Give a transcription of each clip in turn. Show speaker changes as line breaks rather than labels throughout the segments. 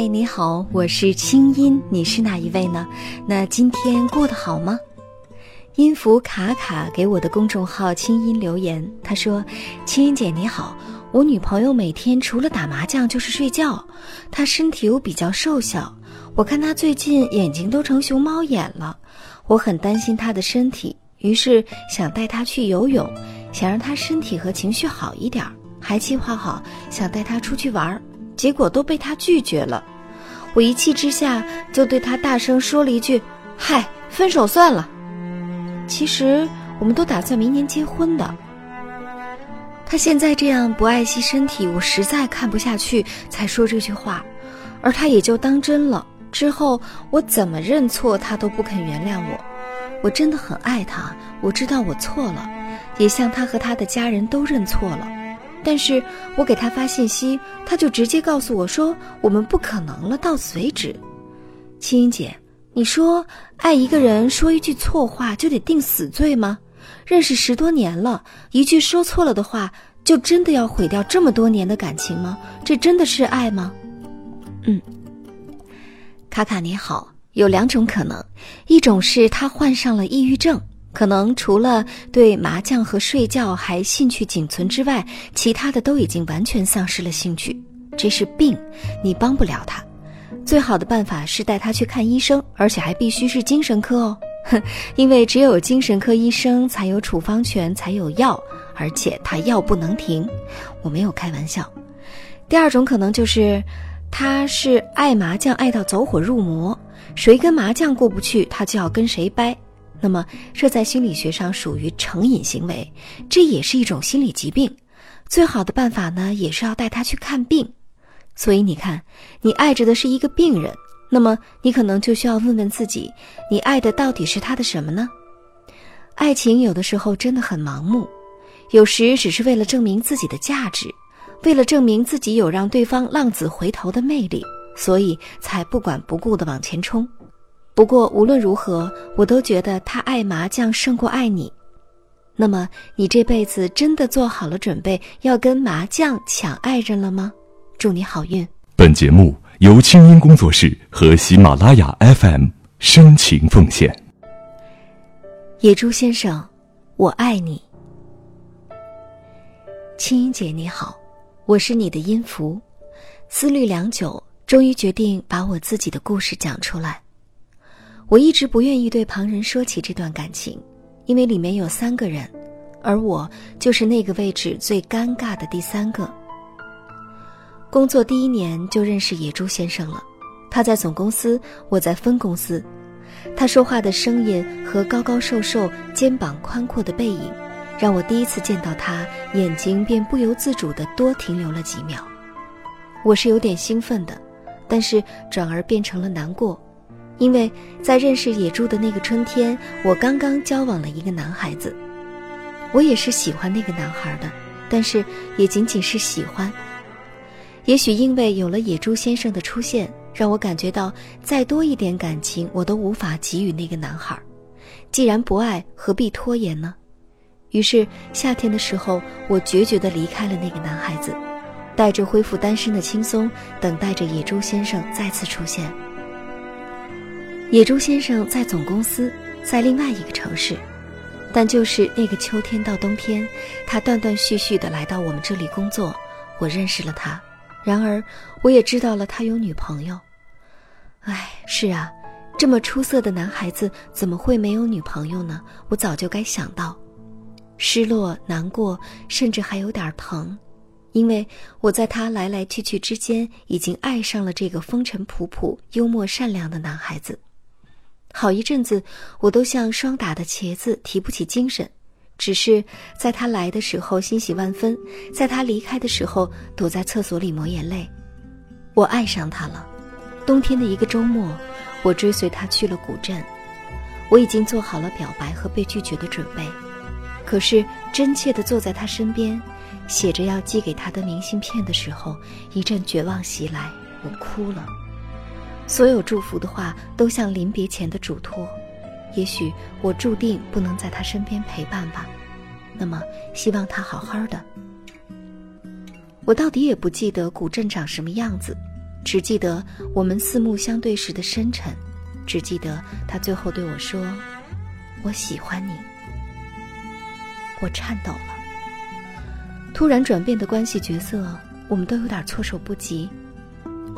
嗨，你好，我是清音，你是哪一位呢？那今天过得好吗？音符卡卡给我的公众号“清音”留言，他说：“清音姐你好，我女朋友每天除了打麻将就是睡觉，她身体又比较瘦小，我看她最近眼睛都成熊猫眼了，我很担心她的身体，于是想带她去游泳，想让她身体和情绪好一点，还计划好想带她出去玩。”结果都被他拒绝了，我一气之下就对他大声说了一句：“嗨，分手算了。”其实我们都打算明年结婚的。他现在这样不爱惜身体，我实在看不下去，才说这句话，而他也就当真了。之后我怎么认错他都不肯原谅我。我真的很爱他，我知道我错了，也向他和他的家人都认错了。但是我给他发信息，他就直接告诉我说：“我们不可能了，到此为止。”青音姐，你说爱一个人说一句错话就得定死罪吗？认识十多年了，一句说错了的话就真的要毁掉这么多年的感情吗？这真的是爱吗？嗯，卡卡你好，有两种可能，一种是他患上了抑郁症。可能除了对麻将和睡觉还兴趣仅存之外，其他的都已经完全丧失了兴趣。这是病，你帮不了他。最好的办法是带他去看医生，而且还必须是精神科哦。哼，因为只有精神科医生才有处方权，才有药，而且他药不能停。我没有开玩笑。第二种可能就是，他是爱麻将爱到走火入魔，谁跟麻将过不去，他就要跟谁掰。那么，这在心理学上属于成瘾行为，这也是一种心理疾病。最好的办法呢，也是要带他去看病。所以你看，你爱着的是一个病人，那么你可能就需要问问自己：你爱的到底是他的什么呢？爱情有的时候真的很盲目，有时只是为了证明自己的价值，为了证明自己有让对方浪子回头的魅力，所以才不管不顾的往前冲。不过无论如何，我都觉得他爱麻将胜过爱你。那么，你这辈子真的做好了准备要跟麻将抢爱人了吗？祝你好运。
本节目由清音工作室和喜马拉雅 FM 深情奉献。
野猪先生，我爱你。清音姐你好，我是你的音符，思虑良久，终于决定把我自己的故事讲出来。我一直不愿意对旁人说起这段感情，因为里面有三个人，而我就是那个位置最尴尬的第三个。工作第一年就认识野猪先生了，他在总公司，我在分公司。他说话的声音和高高瘦瘦、肩膀宽阔的背影，让我第一次见到他，眼睛便不由自主地多停留了几秒。我是有点兴奋的，但是转而变成了难过。因为在认识野猪的那个春天，我刚刚交往了一个男孩子，我也是喜欢那个男孩的，但是也仅仅是喜欢。也许因为有了野猪先生的出现，让我感觉到再多一点感情我都无法给予那个男孩。既然不爱，何必拖延呢？于是夏天的时候，我决绝地离开了那个男孩子，带着恢复单身的轻松，等待着野猪先生再次出现。野猪先生在总公司，在另外一个城市，但就是那个秋天到冬天，他断断续续的来到我们这里工作，我认识了他。然而，我也知道了他有女朋友。唉，是啊，这么出色的男孩子怎么会没有女朋友呢？我早就该想到，失落、难过，甚至还有点疼，因为我在他来来去去之间，已经爱上了这个风尘仆仆、幽默善良的男孩子。好一阵子，我都像霜打的茄子，提不起精神。只是在他来的时候欣喜万分，在他离开的时候躲在厕所里抹眼泪。我爱上他了。冬天的一个周末，我追随他去了古镇。我已经做好了表白和被拒绝的准备，可是真切地坐在他身边，写着要寄给他的明信片的时候，一阵绝望袭来，我哭了。所有祝福的话都像临别前的嘱托，也许我注定不能在他身边陪伴吧，那么希望他好好的。我到底也不记得古镇长什么样子，只记得我们四目相对时的深沉，只记得他最后对我说：“我喜欢你。”我颤抖了。突然转变的关系角色，我们都有点措手不及。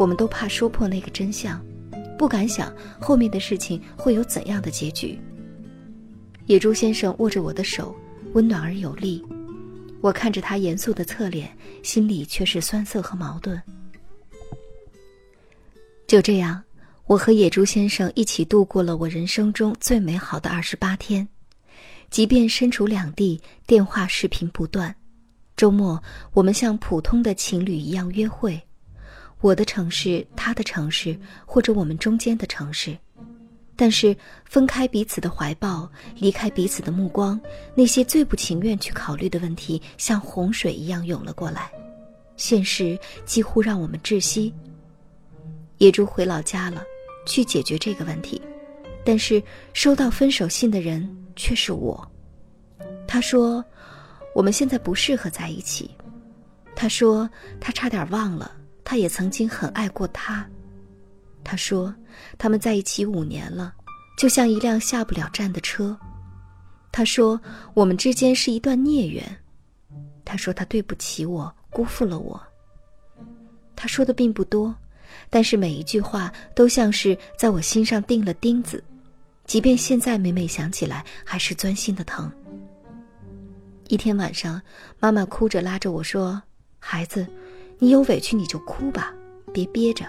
我们都怕说破那个真相，不敢想后面的事情会有怎样的结局。野猪先生握着我的手，温暖而有力。我看着他严肃的侧脸，心里却是酸涩和矛盾。就这样，我和野猪先生一起度过了我人生中最美好的二十八天。即便身处两地，电话视频不断。周末，我们像普通的情侣一样约会，我的城市，他的城市，或者我们中间的城市。但是，分开彼此的怀抱，离开彼此的目光，那些最不情愿去考虑的问题，像洪水一样涌了过来。现实几乎让我们窒息。野猪回老家了，去解决这个问题，但是收到分手信的人却是我。他说：“我们现在不适合在一起。”他说：“他差点忘了，他也曾经很爱过他。”他说：“他们在一起五年了，就像一辆下不了站的车。”他说：“我们之间是一段孽缘。”他说：“他对不起我，辜负了我。”他说的并不多，但是每一句话都像是在我心上钉了钉子，即便现在每每想起来，还是钻心的疼。一天晚上，妈妈哭着拉着我说：“孩子，你有委屈你就哭吧，别憋着。”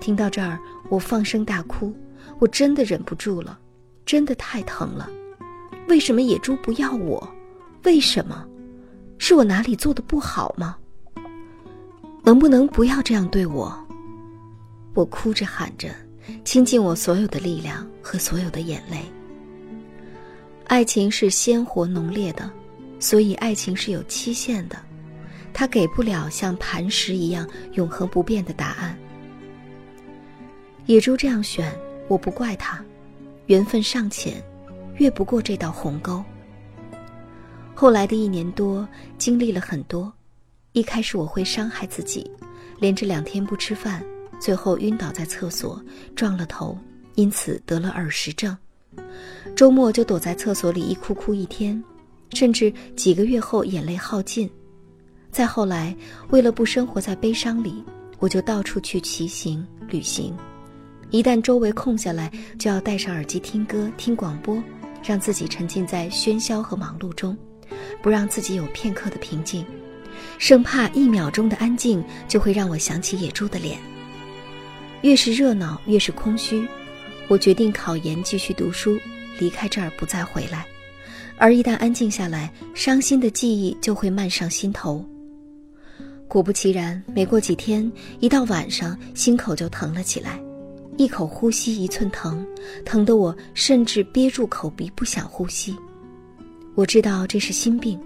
听到这儿，我放声大哭，我真的忍不住了，真的太疼了。为什么野猪不要我？为什么？是我哪里做的不好吗？能不能不要这样对我？我哭着喊着，倾尽我所有的力量和所有的眼泪。爱情是鲜活浓烈的，所以爱情是有期限的，它给不了像磐石一样永恒不变的答案。野猪这样选，我不怪他，缘分尚浅，越不过这道鸿沟。后来的一年多，经历了很多。一开始我会伤害自己，连着两天不吃饭，最后晕倒在厕所，撞了头，因此得了耳石症。周末就躲在厕所里一哭哭一天，甚至几个月后眼泪耗尽。再后来，为了不生活在悲伤里，我就到处去骑行旅行。一旦周围空下来，就要戴上耳机听歌、听广播，让自己沉浸在喧嚣和忙碌中，不让自己有片刻的平静，生怕一秒钟的安静就会让我想起野猪的脸。越是热闹，越是空虚。我决定考研继续读书，离开这儿不再回来。而一旦安静下来，伤心的记忆就会漫上心头。果不其然，没过几天，一到晚上，心口就疼了起来。一口呼吸一寸疼，疼得我甚至憋住口鼻不想呼吸。我知道这是心病。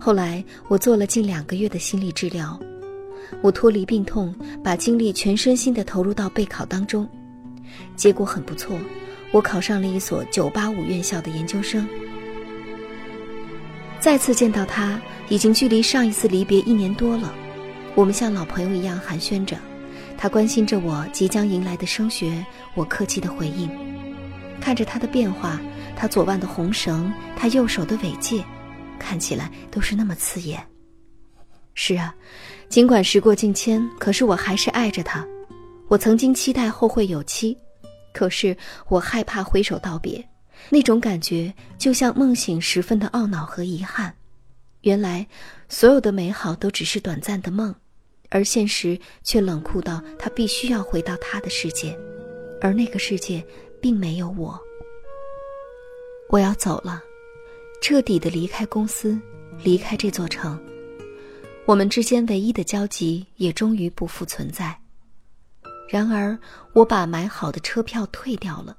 后来我做了近两个月的心理治疗，我脱离病痛，把精力全身心地投入到备考当中，结果很不错，我考上了一所985院校的研究生。再次见到他，已经距离上一次离别一年多了，我们像老朋友一样寒暄着。他关心着我即将迎来的升学，我客气的回应。看着他的变化，他左腕的红绳，他右手的尾戒，看起来都是那么刺眼。是啊，尽管时过境迁，可是我还是爱着他。我曾经期待后会有期，可是我害怕挥手道别，那种感觉就像梦醒时分的懊恼和遗憾。原来，所有的美好都只是短暂的梦。而现实却冷酷到他必须要回到他的世界，而那个世界并没有我。我要走了，彻底的离开公司，离开这座城。我们之间唯一的交集也终于不复存在。然而，我把买好的车票退掉了，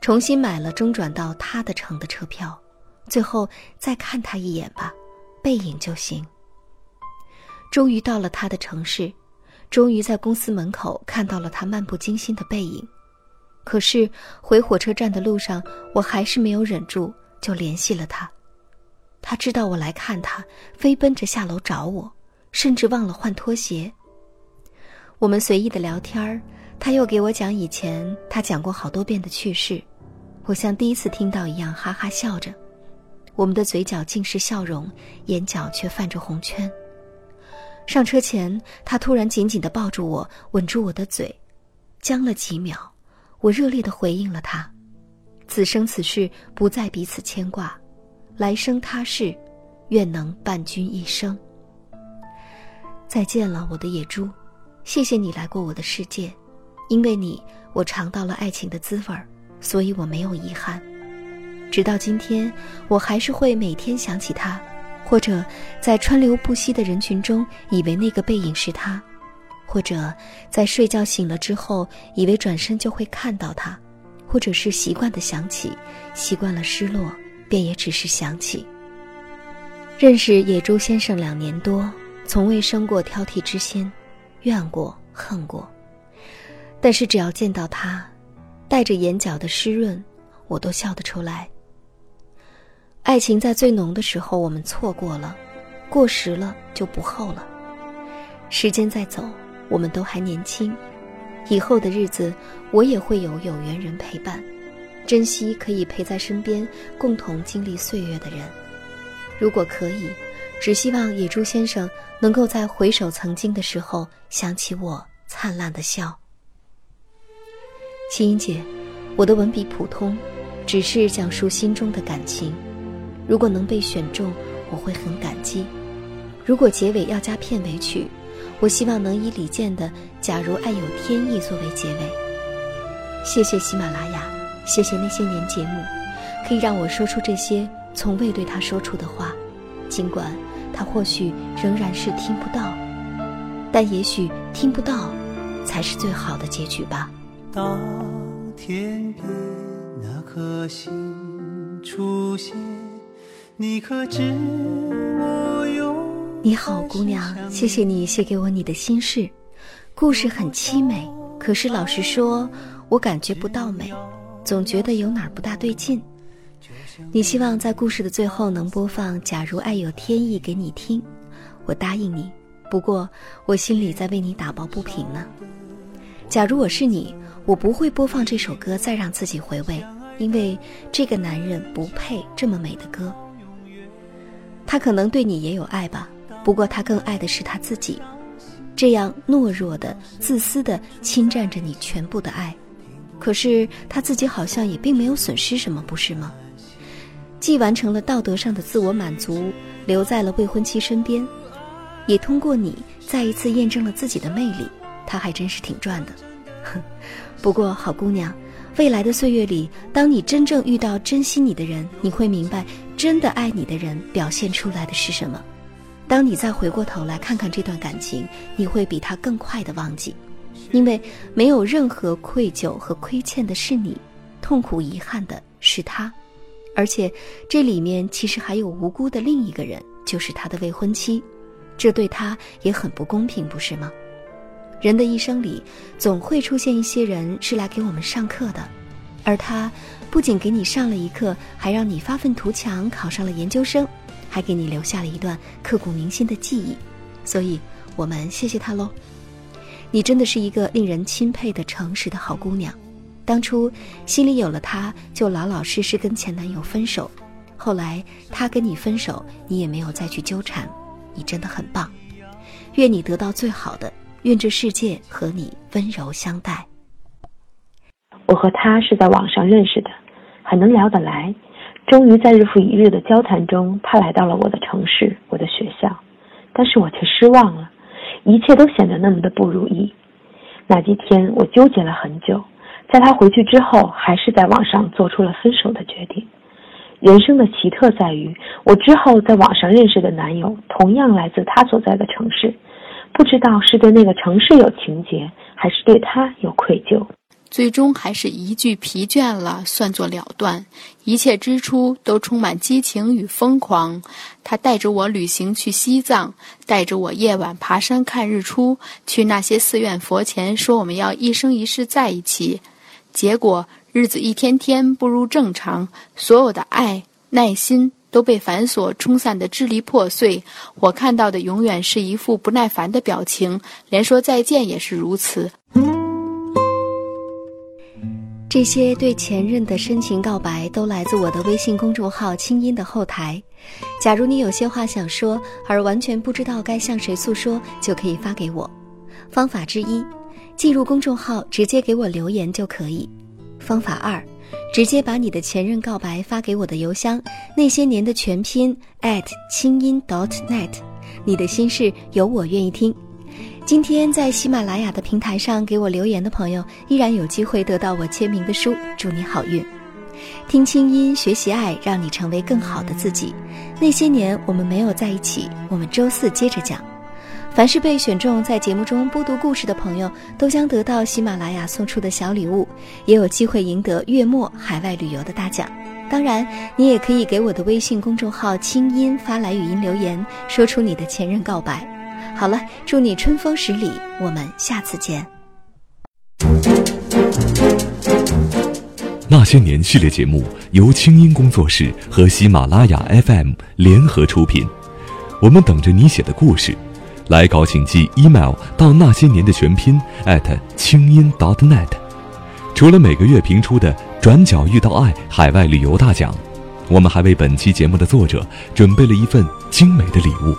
重新买了中转到他的城的车票，最后再看他一眼吧，背影就行。终于到了他的城市，终于在公司门口看到了他漫不经心的背影。可是回火车站的路上，我还是没有忍住，就联系了他。他知道我来看他，飞奔着下楼找我，甚至忘了换拖鞋。我们随意的聊天儿，他又给我讲以前他讲过好多遍的趣事，我像第一次听到一样哈哈笑着。我们的嘴角尽是笑容，眼角却泛着红圈。上车前，他突然紧紧地抱住我，吻住我的嘴，僵了几秒，我热烈地回应了他：“此生此世不再彼此牵挂，来生他世，愿能伴君一生。”再见了，我的野猪，谢谢你来过我的世界，因为你，我尝到了爱情的滋味儿，所以我没有遗憾。直到今天，我还是会每天想起他。或者在川流不息的人群中，以为那个背影是他；或者在睡觉醒了之后，以为转身就会看到他；或者是习惯的想起，习惯了失落，便也只是想起。认识野猪先生两年多，从未生过挑剔之心，怨过恨过，但是只要见到他，带着眼角的湿润，我都笑得出来。爱情在最浓的时候，我们错过了，过时了就不后了。时间在走，我们都还年轻，以后的日子我也会有有缘人陪伴，珍惜可以陪在身边共同经历岁月的人。如果可以，只希望野猪先生能够在回首曾经的时候想起我灿烂的笑。青音姐，我的文笔普通，只是讲述心中的感情。如果能被选中，我会很感激。如果结尾要加片尾曲，我希望能以李健的《假如爱有天意》作为结尾。谢谢喜马拉雅，谢谢那些年节目，可以让我说出这些从未对他说出的话。尽管他或许仍然是听不到，但也许听不到，才是最好的结局吧。
当天边那颗星出现。你可知我有
你好，姑娘，谢谢你写给我你的心事。故事很凄美，可是老实说，我感觉不到美，总觉得有哪儿不大对劲。你希望在故事的最后能播放《假如爱有天意》给你听，我答应你。不过我心里在为你打抱不平呢。假如我是你，我不会播放这首歌再让自己回味，因为这个男人不配这么美的歌。他可能对你也有爱吧，不过他更爱的是他自己，这样懦弱的、自私的侵占着你全部的爱。可是他自己好像也并没有损失什么，不是吗？既完成了道德上的自我满足，留在了未婚妻身边，也通过你再一次验证了自己的魅力，他还真是挺赚的。哼 不过好姑娘。未来的岁月里，当你真正遇到珍惜你的人，你会明白，真的爱你的人表现出来的是什么。当你再回过头来看看这段感情，你会比他更快的忘记，因为没有任何愧疚和亏欠的是你，痛苦遗憾的是他，而且这里面其实还有无辜的另一个人，就是他的未婚妻，这对他也很不公平，不是吗？人的一生里，总会出现一些人是来给我们上课的，而他不仅给你上了一课，还让你发愤图强，考上了研究生，还给你留下了一段刻骨铭心的记忆。所以，我们谢谢他喽。你真的是一个令人钦佩的诚实的好姑娘。当初心里有了他，就老老实实跟前男友分手。后来他跟你分手，你也没有再去纠缠。你真的很棒。愿你得到最好的。愿这世界和你温柔相待。
我和他是在网上认识的，很能聊得来。终于在日复一日的交谈中，他来到了我的城市，我的学校，但是我却失望了，一切都显得那么的不如意。那几天我纠结了很久，在他回去之后，还是在网上做出了分手的决定。人生的奇特在于，我之后在网上认识的男友，同样来自他所在的城市。不知道是对那个城市有情结，还是对他有愧疚，
最终还是一句疲倦了算作了断。一切之初都充满激情与疯狂。他带着我旅行去西藏，带着我夜晚爬山看日出，去那些寺院佛前说我们要一生一世在一起。结果日子一天天步入正常，所有的爱耐心都被繁琐冲散得支离破碎。我看到的永远是一副不耐烦的表情，连说再见也是如此。
这些对前任的深情告白都来自我的微信公众号“清音”的后台。假如你有些话想说，而完全不知道该向谁诉说，就可以发给我。方法之一，进入公众号直接给我留言就可以。方法二，直接把你的前任告白发给我的邮箱，那些年的全拼 at 清音 dot net。你的心事有我愿意听。今天在喜马拉雅的平台上给我留言的朋友，依然有机会得到我签名的书。祝你好运！听清音，学习爱，让你成为更好的自己。那些年我们没有在一起，我们周四接着讲。凡是被选中在节目中播读故事的朋友，都将得到喜马拉雅送出的小礼物，也有机会赢得月末海外旅游的大奖。当然，你也可以给我的微信公众号“清音”发来语音留言，说出你的前任告白。好了，祝你春风十里，我们下次见。
那些年系列节目由清音工作室和喜马拉雅 FM 联合出品，我们等着你写的故事，来稿请寄 email 到那些年的全拼清音 .dot.net。除了每个月评出的“转角遇到爱”海外旅游大奖，我们还为本期节目的作者准备了一份精美的礼物。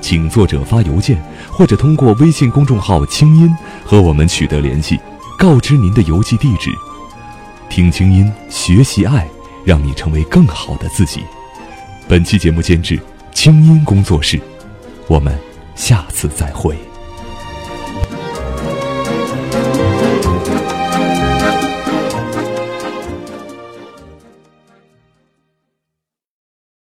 请作者发邮件，或者通过微信公众号“清音”和我们取得联系，告知您的邮寄地址。听清音，学习爱，让你成为更好的自己。本期节目监制清音工作室，我们下次再会。